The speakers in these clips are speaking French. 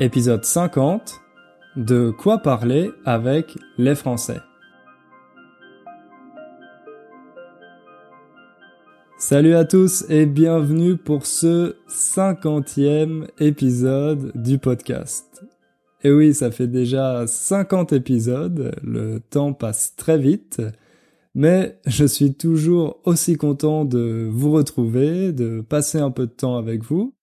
Épisode 50 De quoi parler avec les Français. Salut à tous et bienvenue pour ce cinquantième épisode du podcast. Et oui, ça fait déjà 50 épisodes, le temps passe très vite, mais je suis toujours aussi content de vous retrouver, de passer un peu de temps avec vous,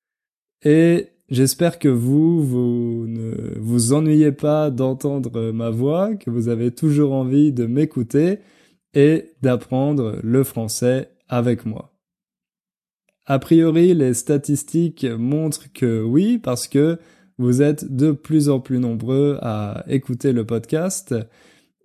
et J'espère que vous, vous ne vous ennuyez pas d'entendre ma voix, que vous avez toujours envie de m'écouter et d'apprendre le français avec moi. A priori, les statistiques montrent que oui, parce que vous êtes de plus en plus nombreux à écouter le podcast.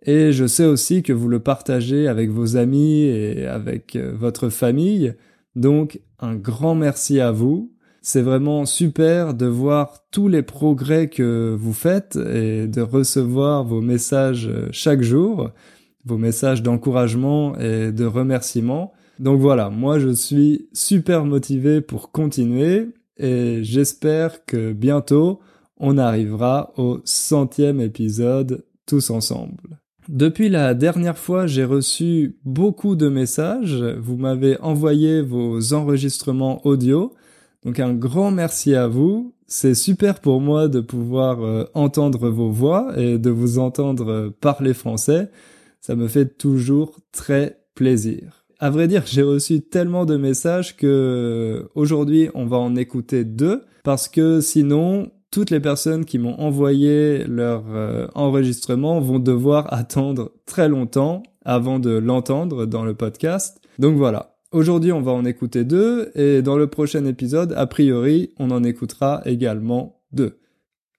Et je sais aussi que vous le partagez avec vos amis et avec votre famille. Donc, un grand merci à vous. C'est vraiment super de voir tous les progrès que vous faites et de recevoir vos messages chaque jour, vos messages d'encouragement et de remerciement. Donc voilà, moi je suis super motivé pour continuer et j'espère que bientôt on arrivera au centième épisode tous ensemble. Depuis la dernière fois, j'ai reçu beaucoup de messages. Vous m'avez envoyé vos enregistrements audio donc un grand merci à vous. C'est super pour moi de pouvoir euh, entendre vos voix et de vous entendre euh, parler français. Ça me fait toujours très plaisir. À vrai dire, j'ai reçu tellement de messages que euh, aujourd'hui on va en écouter deux parce que sinon toutes les personnes qui m'ont envoyé leur enregistrement vont devoir attendre très longtemps avant de l'entendre dans le podcast. Donc voilà, Aujourd'hui, on va en écouter deux, et dans le prochain épisode, a priori, on en écoutera également deux.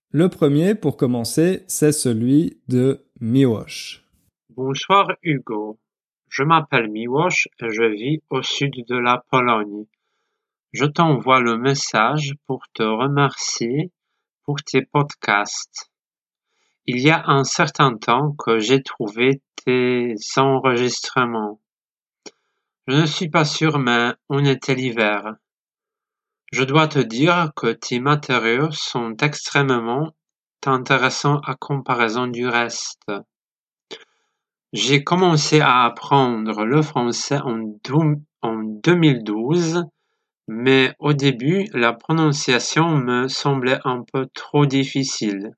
Le premier, pour commencer, c'est celui de Miłosz. Bonsoir Hugo. Je m'appelle Miłosz et je vis au sud de la Pologne. Je t'envoie le message pour te remercier pour tes podcasts. Il y a un certain temps que j'ai trouvé tes enregistrements. Je ne suis pas sûr mais on était l'hiver. Je dois te dire que tes matériaux sont extrêmement intéressants à comparaison du reste. J'ai commencé à apprendre le français en, en 2012, mais au début, la prononciation me semblait un peu trop difficile.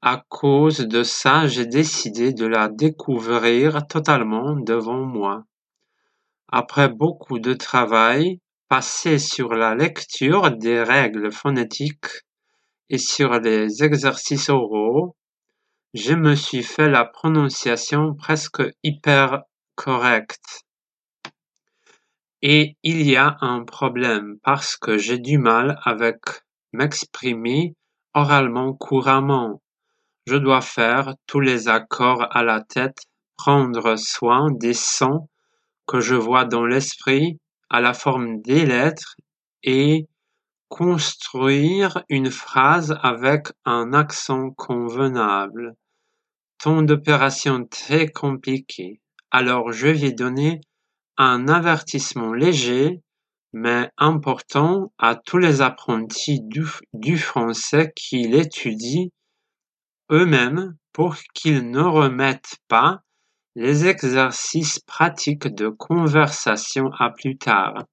À cause de ça, j'ai décidé de la découvrir totalement devant moi. Après beaucoup de travail passé sur la lecture des règles phonétiques et sur les exercices oraux, je me suis fait la prononciation presque hyper correcte. Et il y a un problème parce que j'ai du mal avec m'exprimer oralement couramment. Je dois faire tous les accords à la tête, prendre soin des sons que je vois dans l'esprit à la forme des lettres et construire une phrase avec un accent convenable. Ton d'opération très compliqué. Alors je vais donner un avertissement léger mais important à tous les apprentis du, du français qui l'étudient eux-mêmes pour qu'ils ne remettent pas les exercices pratiques de conversation à plus tard.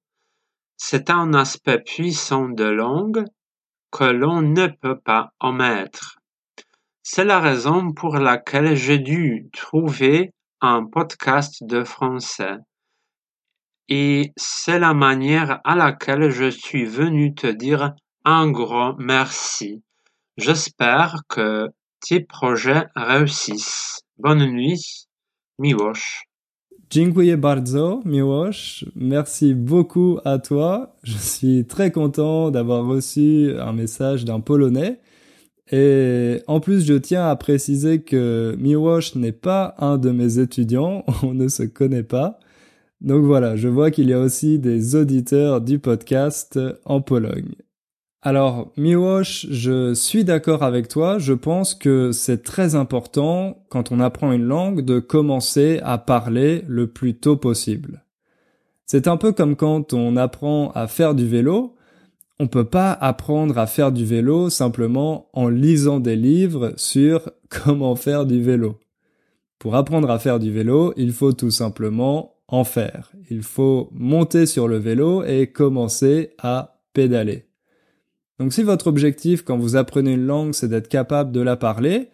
C'est un aspect puissant de langue que l'on ne peut pas omettre. C'est la raison pour laquelle j'ai dû trouver un podcast de français. Et c'est la manière à laquelle je suis venu te dire un grand merci. J'espère que tes projets réussissent. Bonne nuit Miłosz. Dziękuję bardzo, Miłosz. Merci beaucoup à toi. Je suis très content d'avoir reçu un message d'un Polonais. Et en plus, je tiens à préciser que Miłosz n'est pas un de mes étudiants. On ne se connaît pas. Donc voilà, je vois qu'il y a aussi des auditeurs du podcast en Pologne. Alors, Miłosz, je suis d'accord avec toi. Je pense que c'est très important, quand on apprend une langue, de commencer à parler le plus tôt possible. C'est un peu comme quand on apprend à faire du vélo. on peut pas apprendre à faire du vélo simplement en lisant des livres sur comment faire du vélo. Pour apprendre à faire du vélo, il faut tout simplement en faire. Il faut monter sur le vélo et commencer à pédaler. Donc si votre objectif quand vous apprenez une langue c'est d'être capable de la parler,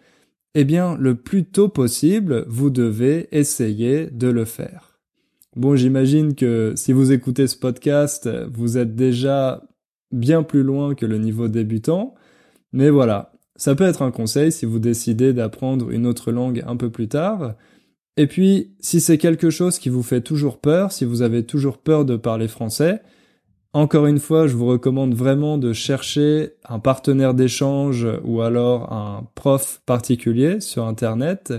eh bien le plus tôt possible, vous devez essayer de le faire. Bon, j'imagine que si vous écoutez ce podcast, vous êtes déjà bien plus loin que le niveau débutant, mais voilà, ça peut être un conseil si vous décidez d'apprendre une autre langue un peu plus tard. Et puis, si c'est quelque chose qui vous fait toujours peur, si vous avez toujours peur de parler français, encore une fois, je vous recommande vraiment de chercher un partenaire d'échange ou alors un prof particulier sur Internet.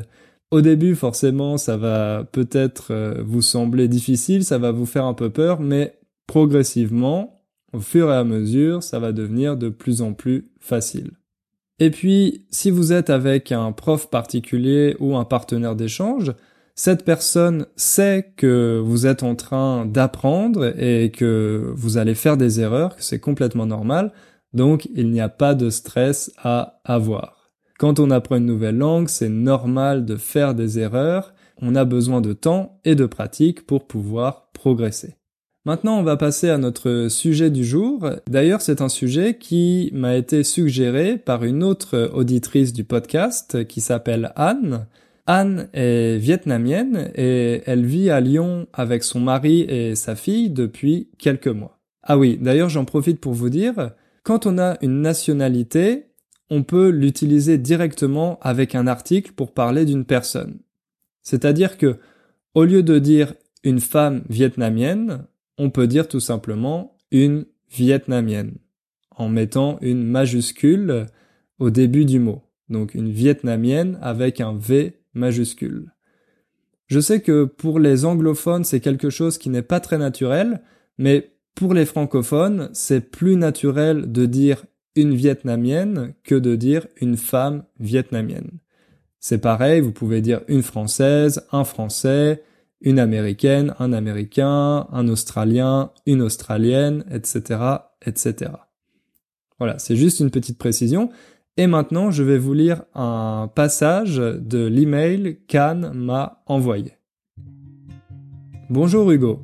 Au début, forcément, ça va peut-être euh, vous sembler difficile, ça va vous faire un peu peur, mais progressivement, au fur et à mesure, ça va devenir de plus en plus facile. Et puis, si vous êtes avec un prof particulier ou un partenaire d'échange, cette personne sait que vous êtes en train d'apprendre et que vous allez faire des erreurs, que c'est complètement normal, donc il n'y a pas de stress à avoir. Quand on apprend une nouvelle langue, c'est normal de faire des erreurs, on a besoin de temps et de pratique pour pouvoir progresser. Maintenant, on va passer à notre sujet du jour. D'ailleurs, c'est un sujet qui m'a été suggéré par une autre auditrice du podcast qui s'appelle Anne. Anne est vietnamienne et elle vit à Lyon avec son mari et sa fille depuis quelques mois. Ah oui, d'ailleurs, j'en profite pour vous dire, quand on a une nationalité, on peut l'utiliser directement avec un article pour parler d'une personne. C'est-à-dire que, au lieu de dire une femme vietnamienne, on peut dire tout simplement une vietnamienne en mettant une majuscule au début du mot. Donc une vietnamienne avec un V majuscule. Je sais que pour les anglophones c'est quelque chose qui n'est pas très naturel, mais pour les francophones c'est plus naturel de dire une vietnamienne que de dire une femme vietnamienne. C'est pareil, vous pouvez dire une française, un français, une américaine, un américain, un australien, une australienne, etc., etc. Voilà, c'est juste une petite précision. Et maintenant, je vais vous lire un passage de l'email qu'Anne m'a envoyé. Bonjour Hugo.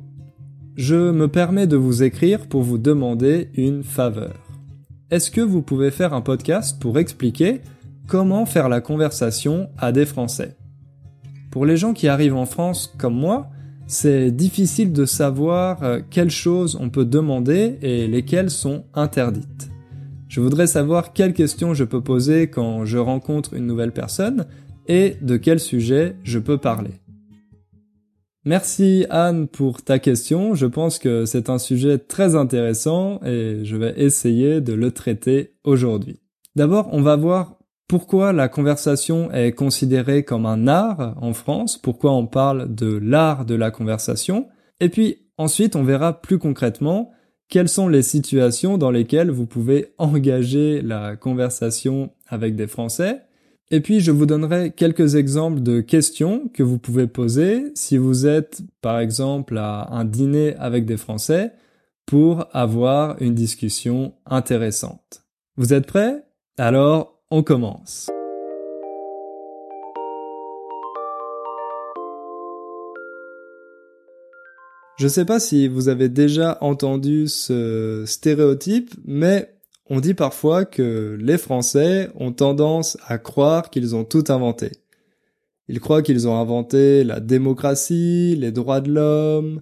Je me permets de vous écrire pour vous demander une faveur. Est-ce que vous pouvez faire un podcast pour expliquer comment faire la conversation à des Français? Pour les gens qui arrivent en France comme moi, c'est difficile de savoir euh, quelles choses on peut demander et lesquelles sont interdites. Je voudrais savoir quelles questions je peux poser quand je rencontre une nouvelle personne et de quel sujet je peux parler. Merci Anne pour ta question. Je pense que c'est un sujet très intéressant et je vais essayer de le traiter aujourd'hui. D'abord, on va voir pourquoi la conversation est considérée comme un art en France, pourquoi on parle de l'art de la conversation, et puis ensuite on verra plus concrètement quelles sont les situations dans lesquelles vous pouvez engager la conversation avec des Français, et puis je vous donnerai quelques exemples de questions que vous pouvez poser si vous êtes par exemple à un dîner avec des Français pour avoir une discussion intéressante. Vous êtes prêts? Alors on commence. Je sais pas si vous avez déjà entendu ce stéréotype, mais on dit parfois que les Français ont tendance à croire qu'ils ont tout inventé. Ils croient qu'ils ont inventé la démocratie, les droits de l'homme,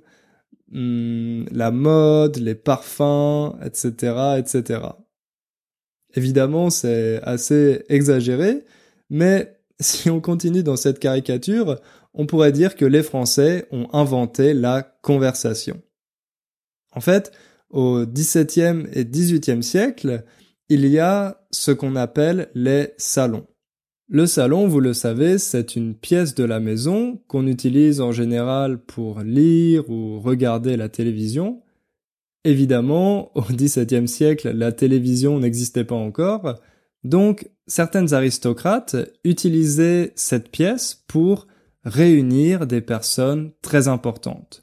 hmm, la mode, les parfums, etc., etc. Évidemment, c'est assez exagéré, mais si on continue dans cette caricature, on pourrait dire que les Français ont inventé la conversation. En fait, au XVIIe et XVIIIe siècle, il y a ce qu'on appelle les salons. Le salon, vous le savez, c'est une pièce de la maison qu'on utilise en général pour lire ou regarder la télévision, Évidemment, au XVIIe siècle, la télévision n'existait pas encore, donc certaines aristocrates utilisaient cette pièce pour réunir des personnes très importantes.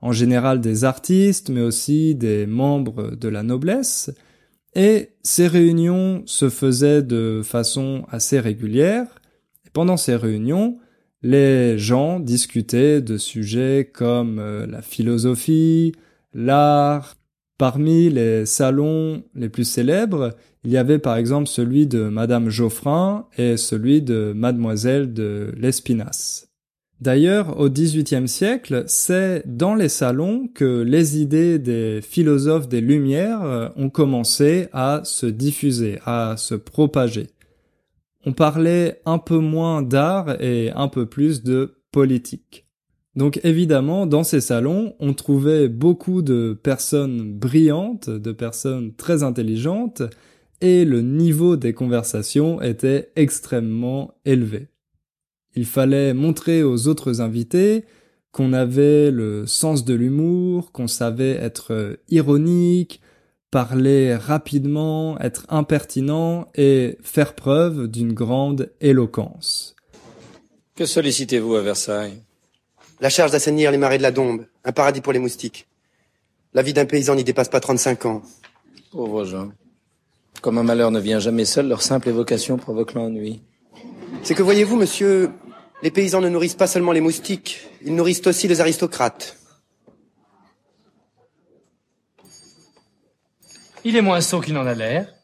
En général des artistes, mais aussi des membres de la noblesse, Et ces réunions se faisaient de façon assez régulière. Et pendant ces réunions, les gens discutaient de sujets comme euh, la philosophie, l'art. Parmi les salons les plus célèbres, il y avait par exemple celui de Madame Geoffrin et celui de Mademoiselle de l'Espinasse. D'ailleurs, au XVIIIe siècle, c'est dans les salons que les idées des philosophes des Lumières euh, ont commencé à se diffuser, à se propager. On parlait un peu moins d'art et un peu plus de politique. Donc évidemment, dans ces salons, on trouvait beaucoup de personnes brillantes, de personnes très intelligentes, et le niveau des conversations était extrêmement élevé. Il fallait montrer aux autres invités qu'on avait le sens de l'humour, qu'on savait être ironique, parler rapidement, être impertinent et faire preuve d'une grande éloquence. Que sollicitez-vous à Versailles? La charge d'assainir les marais de la Dombe, un paradis pour les moustiques. La vie d'un paysan n'y dépasse pas 35 ans. Pauvres gens. Comme un malheur ne vient jamais seul, leur simple évocation provoque l'ennui. C'est que voyez-vous, monsieur, les paysans ne nourrissent pas seulement les moustiques, ils nourrissent aussi les aristocrates. Il est moins sot qu'il n'en a l'air.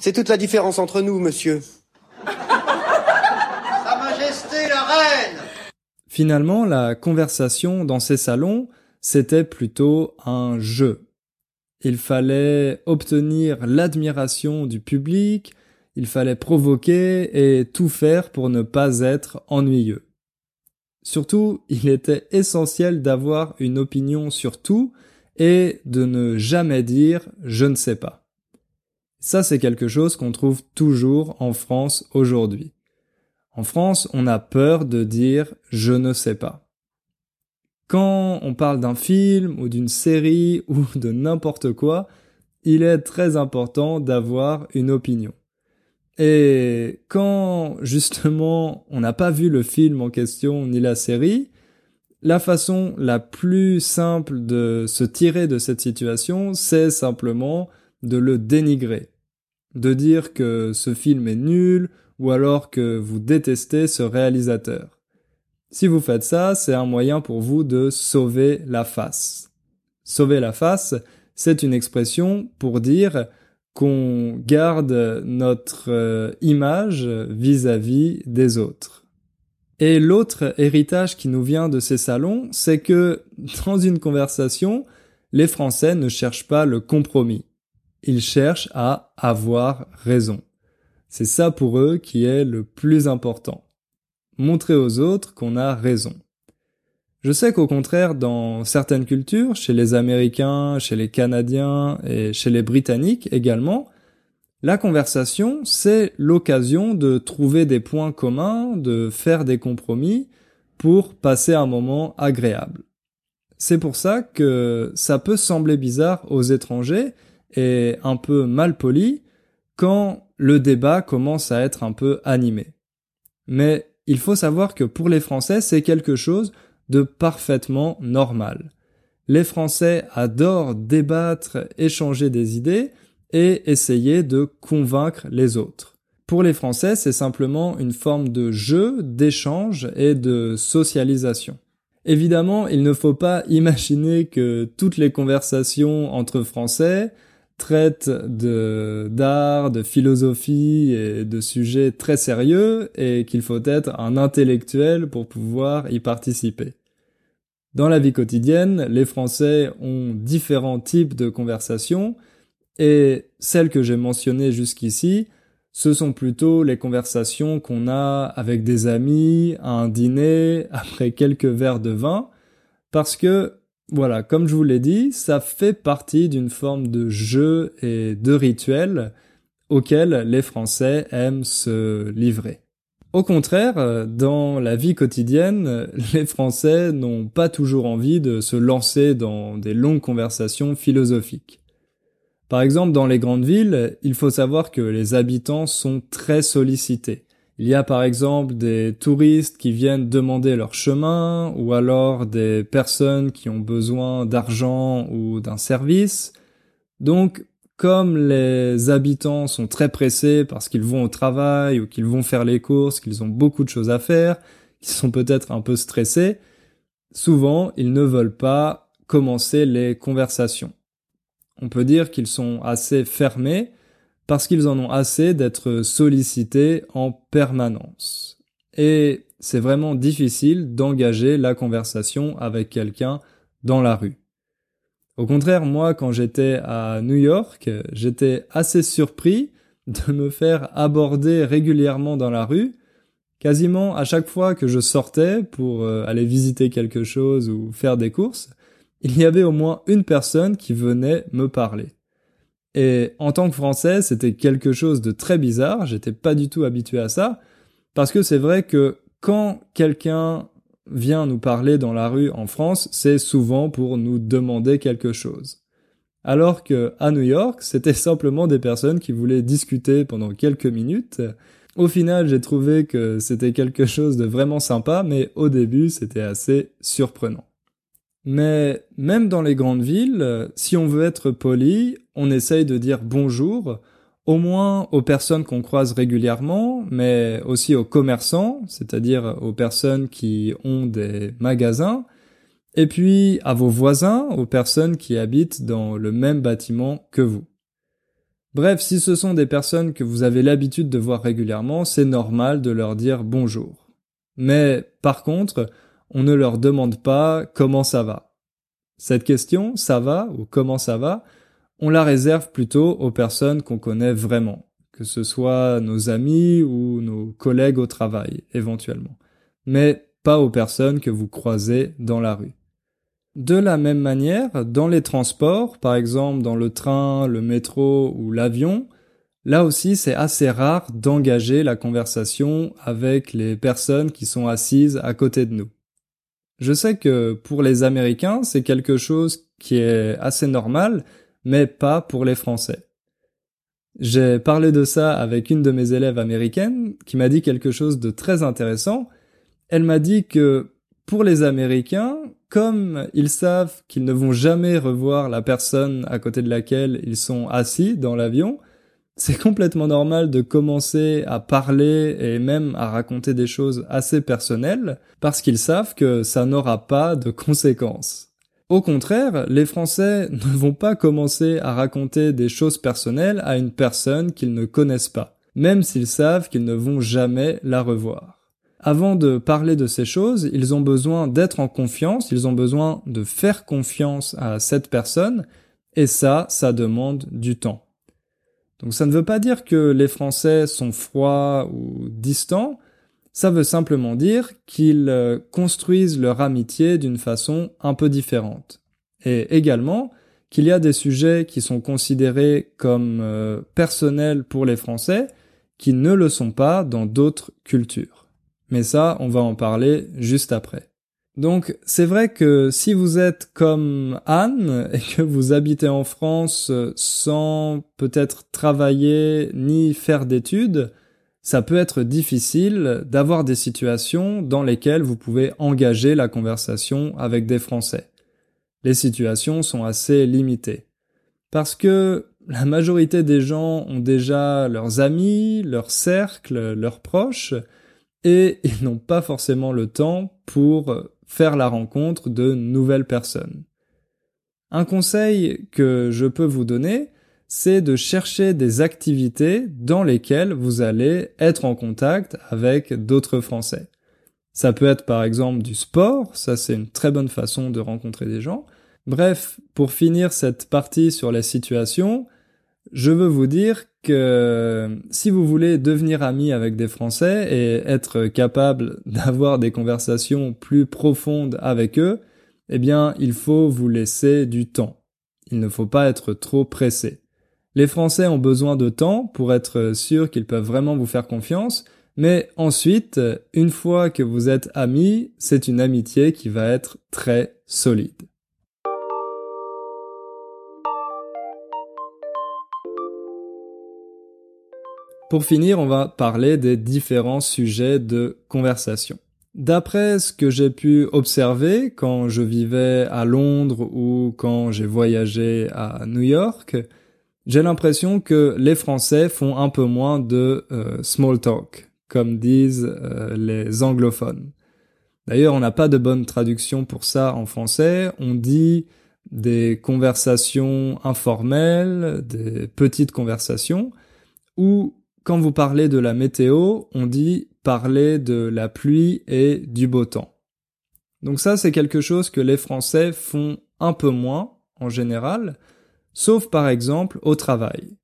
C'est toute la différence entre nous, monsieur. Sa Majesté la Reine Finalement, la conversation dans ces salons, c'était plutôt un jeu. Il fallait obtenir l'admiration du public, il fallait provoquer et tout faire pour ne pas être ennuyeux. Surtout, il était essentiel d'avoir une opinion sur tout et de ne jamais dire je ne sais pas. Ça, c'est quelque chose qu'on trouve toujours en France aujourd'hui. En France, on a peur de dire je ne sais pas. Quand on parle d'un film ou d'une série ou de n'importe quoi, il est très important d'avoir une opinion. Et quand justement on n'a pas vu le film en question ni la série, la façon la plus simple de se tirer de cette situation, c'est simplement de le dénigrer. De dire que ce film est nul ou alors que vous détestez ce réalisateur. Si vous faites ça, c'est un moyen pour vous de sauver la face. Sauver la face, c'est une expression pour dire qu'on garde notre euh, image vis-à-vis des autres. Et l'autre héritage qui nous vient de ces salons, c'est que dans une conversation, les Français ne cherchent pas le compromis. Ils cherchent à avoir raison. C'est ça pour eux qui est le plus important. Montrer aux autres qu'on a raison. Je sais qu'au contraire, dans certaines cultures, chez les Américains, chez les Canadiens et chez les Britanniques également, la conversation, c'est l'occasion de trouver des points communs, de faire des compromis pour passer un moment agréable. C'est pour ça que ça peut sembler bizarre aux étrangers et un peu mal poli quand le débat commence à être un peu animé. Mais il faut savoir que pour les Français, c'est quelque chose de parfaitement normal. Les Français adorent débattre, échanger des idées et essayer de convaincre les autres. Pour les Français, c'est simplement une forme de jeu, d'échange et de socialisation. Évidemment, il ne faut pas imaginer que toutes les conversations entre Français traitent de d'art, de philosophie et de sujets très sérieux et qu'il faut être un intellectuel pour pouvoir y participer. Dans la vie quotidienne, les Français ont différents types de conversations et celles que j'ai mentionnées jusqu'ici, ce sont plutôt les conversations qu'on a avec des amis, à un dîner, après quelques verres de vin, parce que, voilà, comme je vous l'ai dit, ça fait partie d'une forme de jeu et de rituel auquel les Français aiment se livrer. Au contraire, euh, dans la vie quotidienne, les Français n'ont pas toujours envie de se lancer dans des longues conversations philosophiques. Par exemple, dans les grandes villes, il faut savoir que les habitants sont très sollicités. Il y a par exemple des touristes qui viennent demander leur chemin, ou alors des personnes qui ont besoin d'argent ou d'un service. Donc, comme les habitants sont très pressés parce qu'ils vont au travail ou qu'ils vont faire les courses, qu'ils ont beaucoup de choses à faire, qu'ils sont peut-être un peu stressés, souvent ils ne veulent pas commencer les conversations. On peut dire qu'ils sont assez fermés parce qu'ils en ont assez d'être sollicités en permanence. Et c'est vraiment difficile d'engager la conversation avec quelqu'un dans la rue. Au contraire, moi, quand j'étais à New York, j'étais assez surpris de me faire aborder régulièrement dans la rue. Quasiment à chaque fois que je sortais pour euh, aller visiter quelque chose ou faire des courses, il y avait au moins une personne qui venait me parler. Et en tant que français, c'était quelque chose de très bizarre, j'étais pas du tout habitué à ça, parce que c'est vrai que quand quelqu'un vient nous parler dans la rue en France, c'est souvent pour nous demander quelque chose. Alors que à New York, c'était simplement des personnes qui voulaient discuter pendant quelques minutes. Au final, j'ai trouvé que c'était quelque chose de vraiment sympa, mais au début, c'était assez surprenant. Mais même dans les grandes villes, si on veut être poli, on essaye de dire bonjour, au moins aux personnes qu'on croise régulièrement, mais aussi aux commerçants, c'est-à-dire aux personnes qui ont des magasins, et puis à vos voisins, aux personnes qui habitent dans le même bâtiment que vous. Bref, si ce sont des personnes que vous avez l'habitude de voir régulièrement, c'est normal de leur dire bonjour. Mais par contre, on ne leur demande pas comment ça va. Cette question, ça va ou comment ça va, on la réserve plutôt aux personnes qu'on connaît vraiment, que ce soit nos amis ou nos collègues au travail, éventuellement, mais pas aux personnes que vous croisez dans la rue. De la même manière, dans les transports, par exemple dans le train, le métro ou l'avion, là aussi c'est assez rare d'engager la conversation avec les personnes qui sont assises à côté de nous. Je sais que pour les Américains, c'est quelque chose qui est assez normal, mais pas pour les Français. J'ai parlé de ça avec une de mes élèves américaines qui m'a dit quelque chose de très intéressant. Elle m'a dit que pour les Américains, comme ils savent qu'ils ne vont jamais revoir la personne à côté de laquelle ils sont assis dans l'avion, c'est complètement normal de commencer à parler et même à raconter des choses assez personnelles parce qu'ils savent que ça n'aura pas de conséquences. Au contraire, les Français ne vont pas commencer à raconter des choses personnelles à une personne qu'ils ne connaissent pas, même s'ils savent qu'ils ne vont jamais la revoir. Avant de parler de ces choses, ils ont besoin d'être en confiance, ils ont besoin de faire confiance à cette personne, et ça, ça demande du temps. Donc ça ne veut pas dire que les Français sont froids ou distants, ça veut simplement dire qu'ils euh, construisent leur amitié d'une façon un peu différente. Et également qu'il y a des sujets qui sont considérés comme euh, personnels pour les Français qui ne le sont pas dans d'autres cultures. Mais ça, on va en parler juste après. Donc c'est vrai que si vous êtes comme Anne et que vous habitez en France euh, sans peut-être travailler ni faire d'études, ça peut être difficile d'avoir des situations dans lesquelles vous pouvez engager la conversation avec des Français. Les situations sont assez limitées. Parce que la majorité des gens ont déjà leurs amis, leurs cercles, leurs proches, et ils n'ont pas forcément le temps pour faire la rencontre de nouvelles personnes. Un conseil que je peux vous donner, c'est de chercher des activités dans lesquelles vous allez être en contact avec d'autres Français. Ça peut être par exemple du sport, ça c'est une très bonne façon de rencontrer des gens. Bref, pour finir cette partie sur la situation, je veux vous dire que si vous voulez devenir ami avec des Français et être capable d'avoir des conversations plus profondes avec eux, eh bien, il faut vous laisser du temps. Il ne faut pas être trop pressé. Les Français ont besoin de temps pour être sûrs qu'ils peuvent vraiment vous faire confiance, mais ensuite, une fois que vous êtes amis, c'est une amitié qui va être très solide. Pour finir, on va parler des différents sujets de conversation. D'après ce que j'ai pu observer quand je vivais à Londres ou quand j'ai voyagé à New York, J'ai l'impression que les Français font un peu moins de euh, small talk, comme disent euh, les anglophones. D'ailleurs, on n'a pas de bonne traduction pour ça en français. On dit des conversations informelles, des petites conversations, ou quand vous parlez de la météo, on dit parler de la pluie et du beau temps. Donc ça, c'est quelque chose que les Français font un peu moins, en général, sauf par exemple au travail.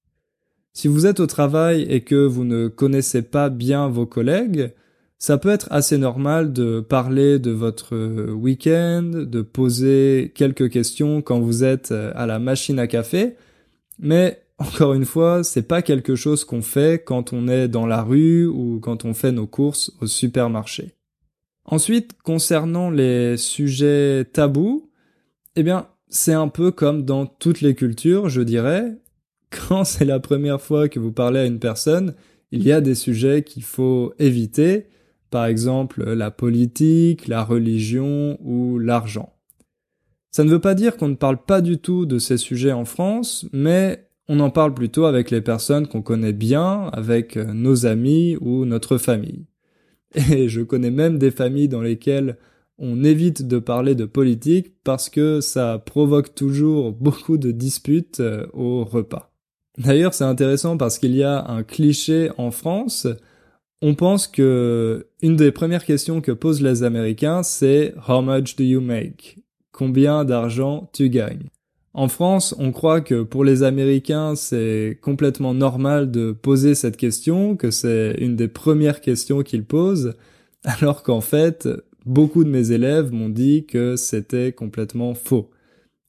Si vous êtes au travail et que vous ne connaissez pas bien vos collègues, ça peut être assez normal de parler de votre week-end, de poser quelques questions quand vous êtes à la machine à café, mais encore une fois, c'est pas quelque chose qu'on fait quand on est dans la rue ou quand on fait nos courses au supermarché. Ensuite, concernant les sujets tabous, eh bien, c'est un peu comme dans toutes les cultures, je dirais. Quand c'est la première fois que vous parlez à une personne, il y a des sujets qu'il faut éviter, par exemple la politique, la religion ou l'argent. Ça ne veut pas dire qu'on ne parle pas du tout de ces sujets en France, mais on en parle plutôt avec les personnes qu'on connaît bien, avec nos amis ou notre famille. Et je connais même des familles dans lesquelles on évite de parler de politique parce que ça provoque toujours beaucoup de disputes euh, au repas. D'ailleurs, c'est intéressant parce qu'il y a un cliché en France. On pense que une des premières questions que posent les Américains, c'est How much do you make? Combien d'argent tu gagnes? En France, on croit que pour les Américains, c'est complètement normal de poser cette question, que c'est une des premières questions qu'ils posent, alors qu'en fait, beaucoup de mes élèves m'ont dit que c'était complètement faux,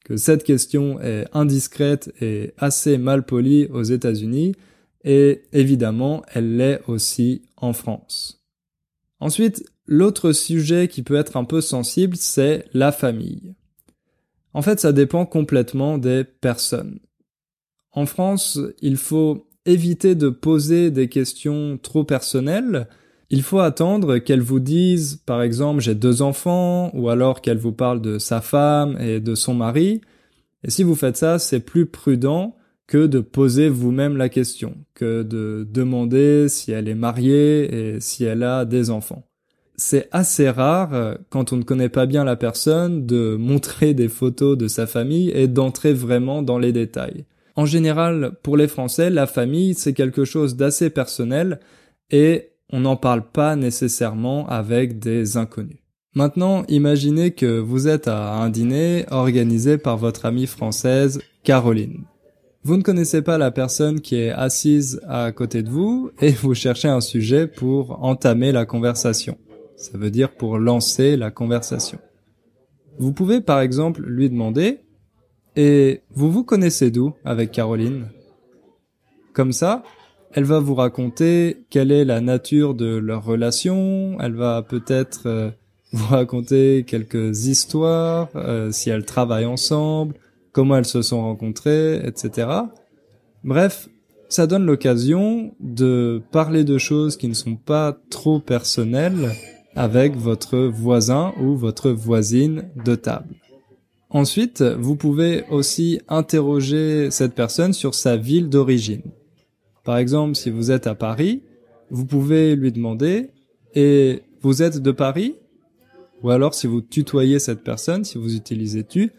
que cette question est indiscrète et assez mal polie aux États-Unis, et évidemment, elle l'est aussi en France. Ensuite, l'autre sujet qui peut être un peu sensible, c'est la famille. En fait, ça dépend complètement des personnes. En France, il faut éviter de poser des questions trop personnelles. Il faut attendre qu'elle vous dise, par exemple, j'ai deux enfants, ou alors qu'elle vous parle de sa femme et de son mari. Et si vous faites ça, c'est plus prudent que de poser vous-même la question, que de demander si elle est mariée et si elle a des enfants c'est assez rare, quand on ne connaît pas bien la personne, de montrer des photos de sa famille et d'entrer vraiment dans les détails. En général, pour les Français, la famille, c'est quelque chose d'assez personnel et on n'en parle pas nécessairement avec des inconnus. Maintenant, imaginez que vous êtes à un dîner organisé par votre amie française Caroline. Vous ne connaissez pas la personne qui est assise à côté de vous et vous cherchez un sujet pour entamer la conversation. Ça veut dire pour lancer la conversation. Vous pouvez par exemple lui demander Et vous vous connaissez d'où avec Caroline? Comme ça, elle va vous raconter quelle est la nature de leur relation, elle va peut-être euh, vous raconter quelques histoires, euh, si elles travaillent ensemble, comment elles se sont rencontrées, etc. Bref, ça donne l'occasion de parler de choses qui ne sont pas trop personnelles avec votre voisin ou votre voisine de table. Ensuite, vous pouvez aussi interroger cette personne sur sa ville d'origine. Par exemple, si vous êtes à Paris, vous pouvez lui demander Et vous êtes de Paris? Ou alors si vous tutoyez cette personne, si vous utilisez tu,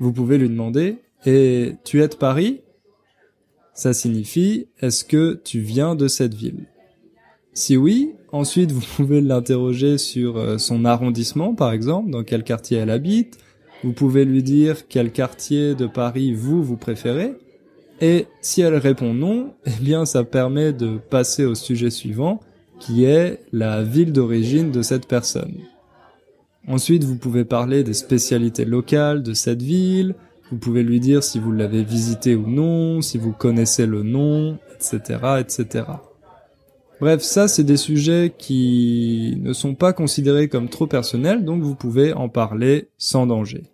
vous pouvez lui demander Et tu es de Paris? Ça signifie Est-ce que tu viens de cette ville? Si oui, Ensuite, vous pouvez l'interroger sur euh, son arrondissement, par exemple, dans quel quartier elle habite. Vous pouvez lui dire quel quartier de Paris vous, vous préférez? Et si elle répond non, eh bien, ça permet de passer au sujet suivant, qui est la ville d'origine de cette personne. Ensuite, vous pouvez parler des spécialités locales de cette ville, vous pouvez lui dire si vous l'avez visité ou non, si vous connaissez le nom, etc., etc. Bref, ça c'est des sujets qui ne sont pas considérés comme trop personnels, donc vous pouvez en parler sans danger.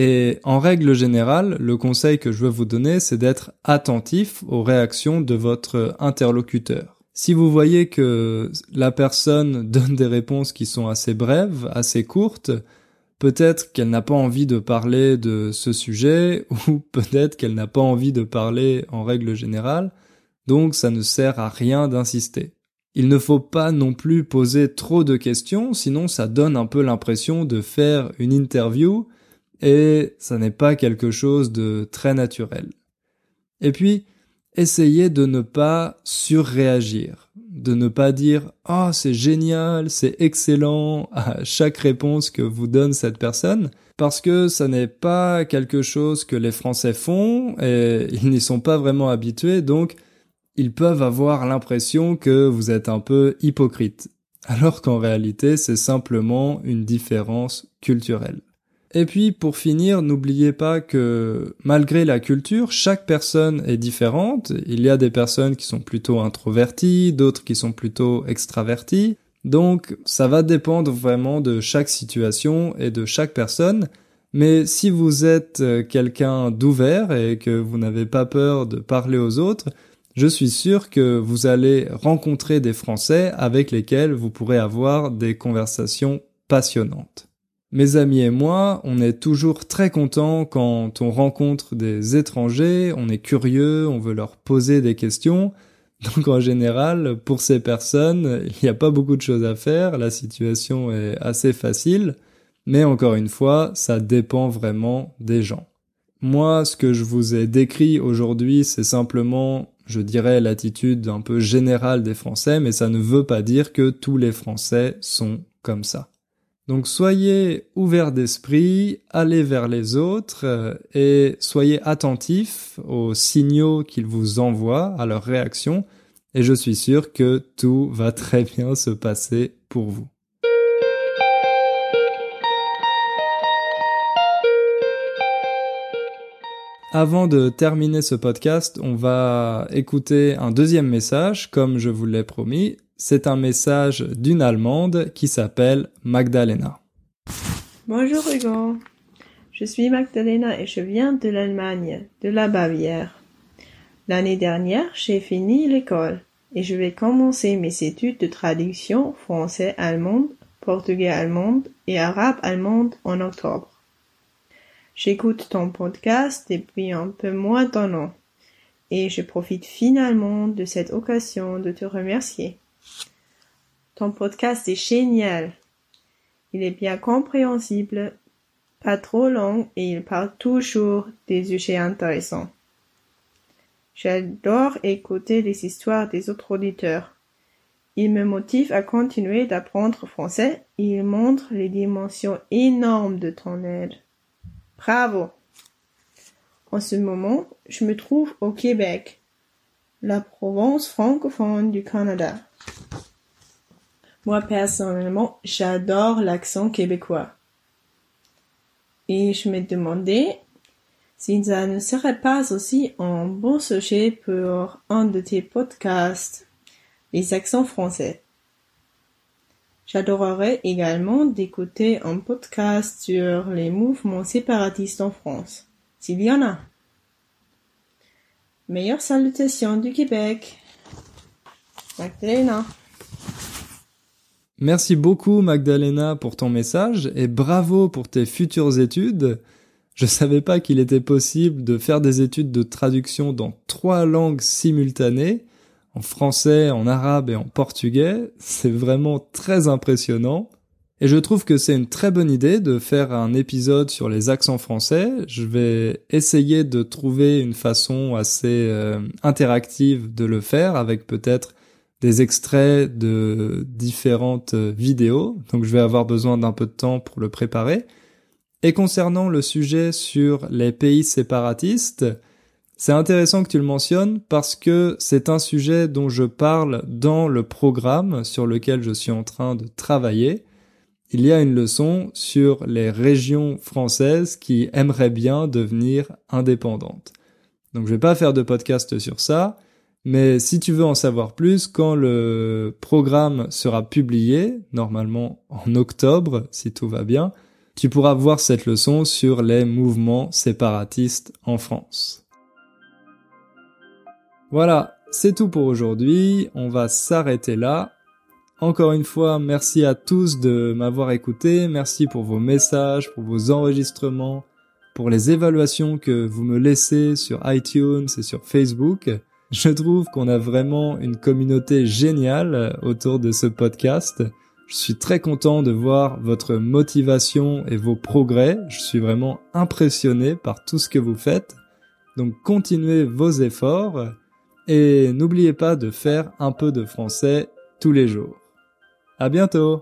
Et en règle générale, le conseil que je veux vous donner, c'est d'être attentif aux réactions de votre interlocuteur. Si vous voyez que la personne donne des réponses qui sont assez brèves, assez courtes, peut-être qu'elle n'a pas envie de parler de ce sujet, ou peut-être qu'elle n'a pas envie de parler en règle générale, donc ça ne sert à rien d'insister. Il ne faut pas non plus poser trop de questions, sinon ça donne un peu l'impression de faire une interview, et ça n'est pas quelque chose de très naturel. Et puis, essayez de ne pas surréagir, de ne pas dire "Ah, c'est génial, c'est excellent" à chaque réponse que vous donne cette personne parce que ça n'est pas quelque chose que les Français font et ils n'y sont pas vraiment habitués donc ils peuvent avoir l'impression que vous êtes un peu hypocrite alors qu'en réalité c'est simplement une différence culturelle. Et puis pour finir, n'oubliez pas que malgré la culture, chaque personne est différente. Il y a des personnes qui sont plutôt introverties, d'autres qui sont plutôt extraverties. Donc ça va dépendre vraiment de chaque situation et de chaque personne. Mais si vous êtes euh, quelqu'un d'ouvert et que vous n'avez pas peur de parler aux autres, je suis sûr que vous allez rencontrer des Français avec lesquels vous pourrez avoir des conversations passionnantes. Mes amis et moi, on est toujours très contents quand on rencontre des étrangers, on est curieux, on veut leur poser des questions. Donc en général, pour ces personnes, il n'y a pas beaucoup de choses à faire, la situation est assez facile, mais encore une fois, ça dépend vraiment des gens. Moi, ce que je vous ai décrit aujourd'hui, c'est simplement, je dirais, l'attitude un peu générale des Français, mais ça ne veut pas dire que tous les Français sont comme ça. Donc soyez ouverts d'esprit, allez vers les autres euh, et soyez attentifs aux signaux qu'ils vous envoient, à leurs réactions, et je suis sûr que tout va très bien se passer pour vous. Avant de terminer ce podcast, on va écouter un deuxième message, comme je vous l'ai promis c'est un message d'une Allemande qui s'appelle Magdalena. Bonjour Hugo, je suis Magdalena et je viens de l'Allemagne, de la Bavière. L'année dernière, j'ai fini l'école et je vais commencer mes études de traduction français-allemande, portugais-allemande et arabe-allemande en octobre. J'écoute ton podcast depuis un peu moins d'un an et je profite finalement de cette occasion de te remercier. Ton podcast est génial. Il est bien compréhensible, pas trop long et il parle toujours des sujets intéressants. J'adore écouter les histoires des autres auditeurs. Il me motive à continuer d'apprendre français et il montre les dimensions énormes de ton aide. Bravo! En ce moment, je me trouve au Québec, la province francophone du Canada. Moi, personnellement, j'adore l'accent québécois. Et je me demandais si ça ne serait pas aussi un bon sujet pour un de tes podcasts, les accents français. J'adorerais également d'écouter un podcast sur les mouvements séparatistes en France, s'il y en a. Meilleures salutations du Québec. Magdalena. Merci beaucoup Magdalena pour ton message et bravo pour tes futures études. Je savais pas qu'il était possible de faire des études de traduction dans trois langues simultanées, en français, en arabe et en portugais. C'est vraiment très impressionnant. Et je trouve que c'est une très bonne idée de faire un épisode sur les accents français. Je vais essayer de trouver une façon assez euh, interactive de le faire avec peut-être des extraits de différentes vidéos, donc je vais avoir besoin d'un peu de temps pour le préparer. Et concernant le sujet sur les pays séparatistes, c'est intéressant que tu le mentionnes parce que c'est un sujet dont je parle dans le programme sur lequel je suis en train de travailler. Il y a une leçon sur les régions françaises qui aimeraient bien devenir indépendantes. Donc je vais pas faire de podcast sur ça, mais si tu veux en savoir plus, quand le programme sera publié, normalement en octobre, si tout va bien, tu pourras voir cette leçon sur les mouvements séparatistes en France. Voilà, c'est tout pour aujourd'hui, on va s'arrêter là. Encore une fois, merci à tous de m'avoir écouté, merci pour vos messages, pour vos enregistrements, pour les évaluations que vous me laissez sur iTunes et sur Facebook. Je trouve qu'on a vraiment une communauté géniale autour de ce podcast. Je suis très content de voir votre motivation et vos progrès. Je suis vraiment impressionné par tout ce que vous faites. Donc continuez vos efforts et n'oubliez pas de faire un peu de français tous les jours. À bientôt!